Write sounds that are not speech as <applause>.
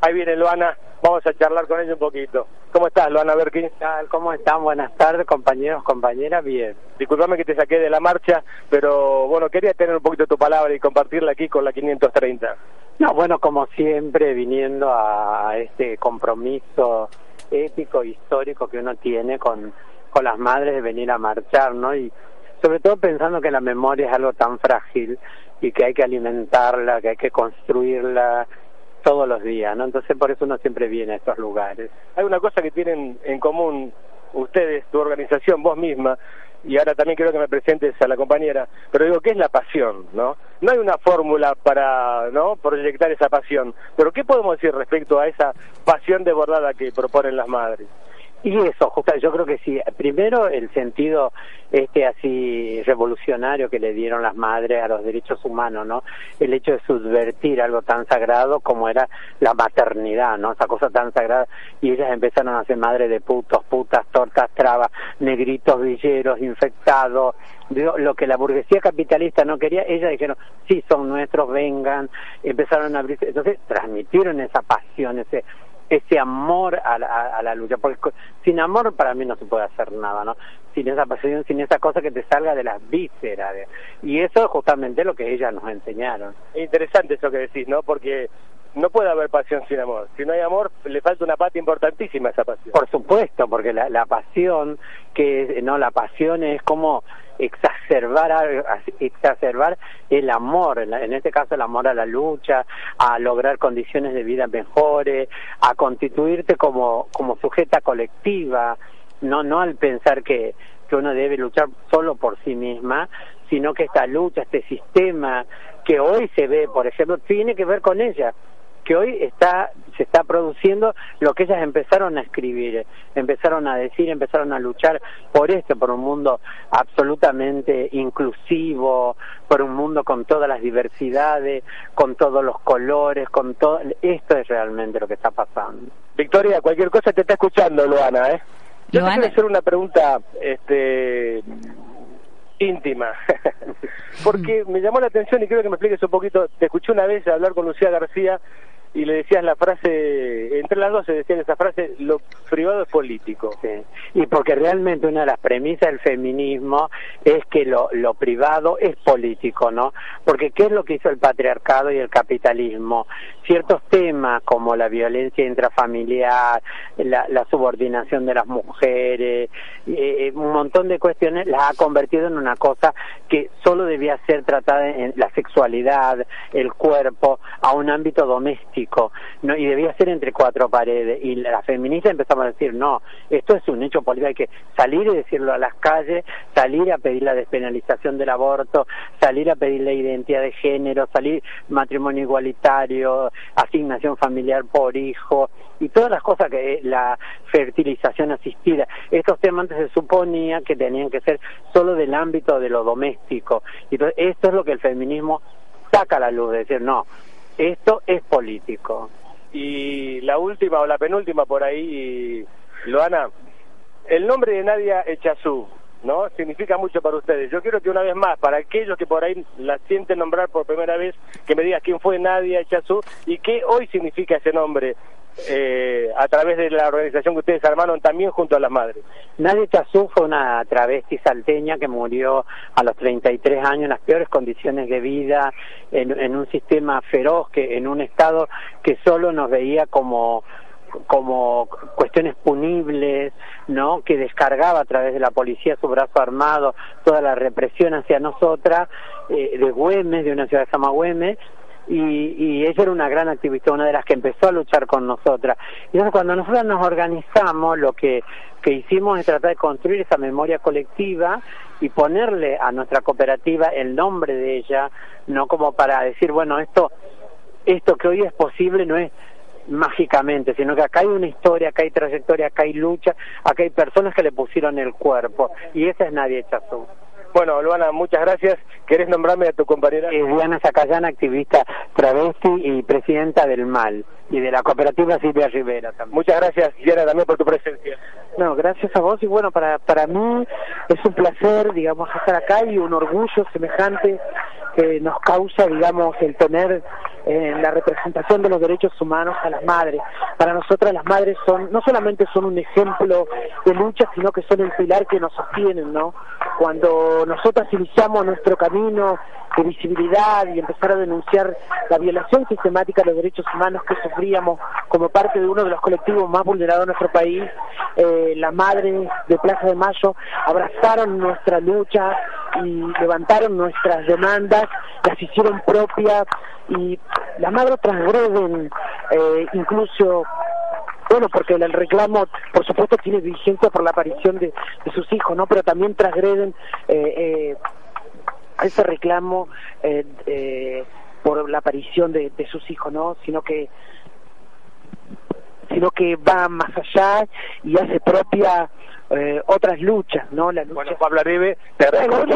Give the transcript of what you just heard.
Ahí viene Luana, vamos a charlar con ella un poquito. ¿Cómo estás, Luana Berkin? ¿Cómo están? Buenas tardes, compañeros, compañeras, bien. Disculpame que te saqué de la marcha, pero bueno, quería tener un poquito tu palabra y compartirla aquí con la 530. No, bueno, como siempre, viniendo a este compromiso ético, histórico que uno tiene con, con las madres de venir a marchar, ¿no? Y sobre todo pensando que la memoria es algo tan frágil y que hay que alimentarla, que hay que construirla todos los días, ¿no? Entonces por eso uno siempre viene a estos lugares. Hay una cosa que tienen en común ustedes, tu organización, vos misma, y ahora también quiero que me presentes a la compañera, pero digo, ¿qué es la pasión? ¿no? No hay una fórmula para ¿no? proyectar esa pasión, pero ¿qué podemos decir respecto a esa pasión desbordada que proponen las madres? Y eso, justo, yo creo que sí. Primero, el sentido este así revolucionario que le dieron las madres a los derechos humanos, ¿no? El hecho de subvertir algo tan sagrado como era la maternidad, ¿no? Esa cosa tan sagrada. Y ellas empezaron a ser madres de putos, putas, tortas, trabas, negritos, villeros, infectados. Lo que la burguesía capitalista no quería, ellas dijeron, sí, son nuestros, vengan. Empezaron a abrirse. Entonces, transmitieron esa pasión, ese ese amor a la, a la, lucha, porque sin amor para mí no se puede hacer nada, ¿no? Sin esa pasión, sin esa cosa que te salga de las vísceras. Y eso es justamente lo que ellas nos enseñaron. Es interesante eso que decís, ¿no? Porque no puede haber pasión sin amor. Si no hay amor, le falta una parte importantísima a esa pasión. Por supuesto, porque la, la pasión, que no, la pasión es como exacerbar exacerbar el amor en este caso el amor a la lucha a lograr condiciones de vida mejores a constituirte como como sujeta colectiva no no al pensar que que uno debe luchar solo por sí misma sino que esta lucha este sistema que hoy se ve por ejemplo tiene que ver con ella que hoy está se está produciendo lo que ellas empezaron a escribir, empezaron a decir, empezaron a luchar por esto, por un mundo absolutamente inclusivo, por un mundo con todas las diversidades, con todos los colores, con todo esto es realmente lo que está pasando. Victoria, cualquier cosa te está escuchando, Luana, ¿eh? Yo te quiero hacer una pregunta este íntima, <laughs> porque me llamó la atención y creo que me expliques un poquito. Te escuché una vez hablar con Lucía García y le decías la frase, entre las dos se decía esa frase, lo privado es político. Y porque realmente una de las premisas del feminismo es que lo, lo privado es político, ¿no? Porque ¿qué es lo que hizo el patriarcado y el capitalismo? Ciertos temas como la violencia intrafamiliar, la, la subordinación de las mujeres, eh, un montón de cuestiones las ha convertido en una cosa que solo debía ser tratada en la sexualidad, el cuerpo, a un ámbito doméstico ¿no? y debía ser entre cuatro paredes. Y la feminista empezamos a decir, no, esto es un hecho político, hay que salir y decirlo a las calles, salir a pedir la despenalización del aborto, salir a pedir la identidad de género, salir matrimonio igualitario, asignación familiar por hijo, y todas las cosas que la fertilización asistida. Estos temas antes se suponía que tenían que ser solo del ámbito de lo doméstico. Entonces, esto es lo que el feminismo saca a la luz, decir, no, esto es político. Y la última o la penúltima por ahí, Loana, el nombre de Nadia Echazú, ¿no? Significa mucho para ustedes. Yo quiero que una vez más, para aquellos que por ahí la sienten nombrar por primera vez, que me digas quién fue Nadia Echazú y qué hoy significa ese nombre eh, a través de la organización que ustedes armaron también junto a las madres. Nadia Chazú fue una travesti salteña que murió a los 33 años en las peores condiciones de vida, en, un sistema feroz, que en un estado que solo nos veía como como cuestiones punibles, ¿no? Que descargaba a través de la policía su brazo armado toda la represión hacia nosotras, eh, de Güemes, de una ciudad que se llama Güemes, y, y, ella era una gran activista, una de las que empezó a luchar con nosotras. Y entonces cuando nosotros nos organizamos, lo que, que hicimos es tratar de construir esa memoria colectiva y ponerle a nuestra cooperativa el nombre de ella, no como para decir, bueno, esto, esto que hoy es posible no es mágicamente, sino que acá hay una historia, acá hay trayectoria, acá hay lucha, acá hay personas que le pusieron el cuerpo, y esa es Nadie Chazú. Bueno, Luana, muchas gracias. ¿Querés nombrarme a tu compañera? Eh, Diana Zacayana, activista travesti y presidenta del MAL y de la cooperativa Silvia Rivera también. Muchas gracias, Diana, también por tu presencia. No, gracias a vos y bueno, para, para mí es un placer, digamos, estar acá y un orgullo semejante que nos causa, digamos, el tener en la representación de los derechos humanos a las madres. Para nosotras las madres son, no solamente son un ejemplo de lucha, sino que son el pilar que nos sostienen, ¿no? Cuando nosotras iniciamos nuestro camino de visibilidad y empezar a denunciar la violación sistemática de los derechos humanos que sufríamos como parte de uno de los colectivos más vulnerados de nuestro país, eh, las madres de Plaza de Mayo abrazaron nuestra lucha y levantaron nuestras demandas, las hicieron propias y las madres transgreden eh, incluso bueno, porque el reclamo, por supuesto, tiene vigencia por la aparición de, sus hijos, ¿no? Pero también transgreden eh, eh, ese reclamo eh, eh, por la aparición de, de, sus hijos, ¿no? Sino que sino que va más allá y hace propia otras luchas, ¿no? La lucha... Bueno, Pablo Areve, te agradezco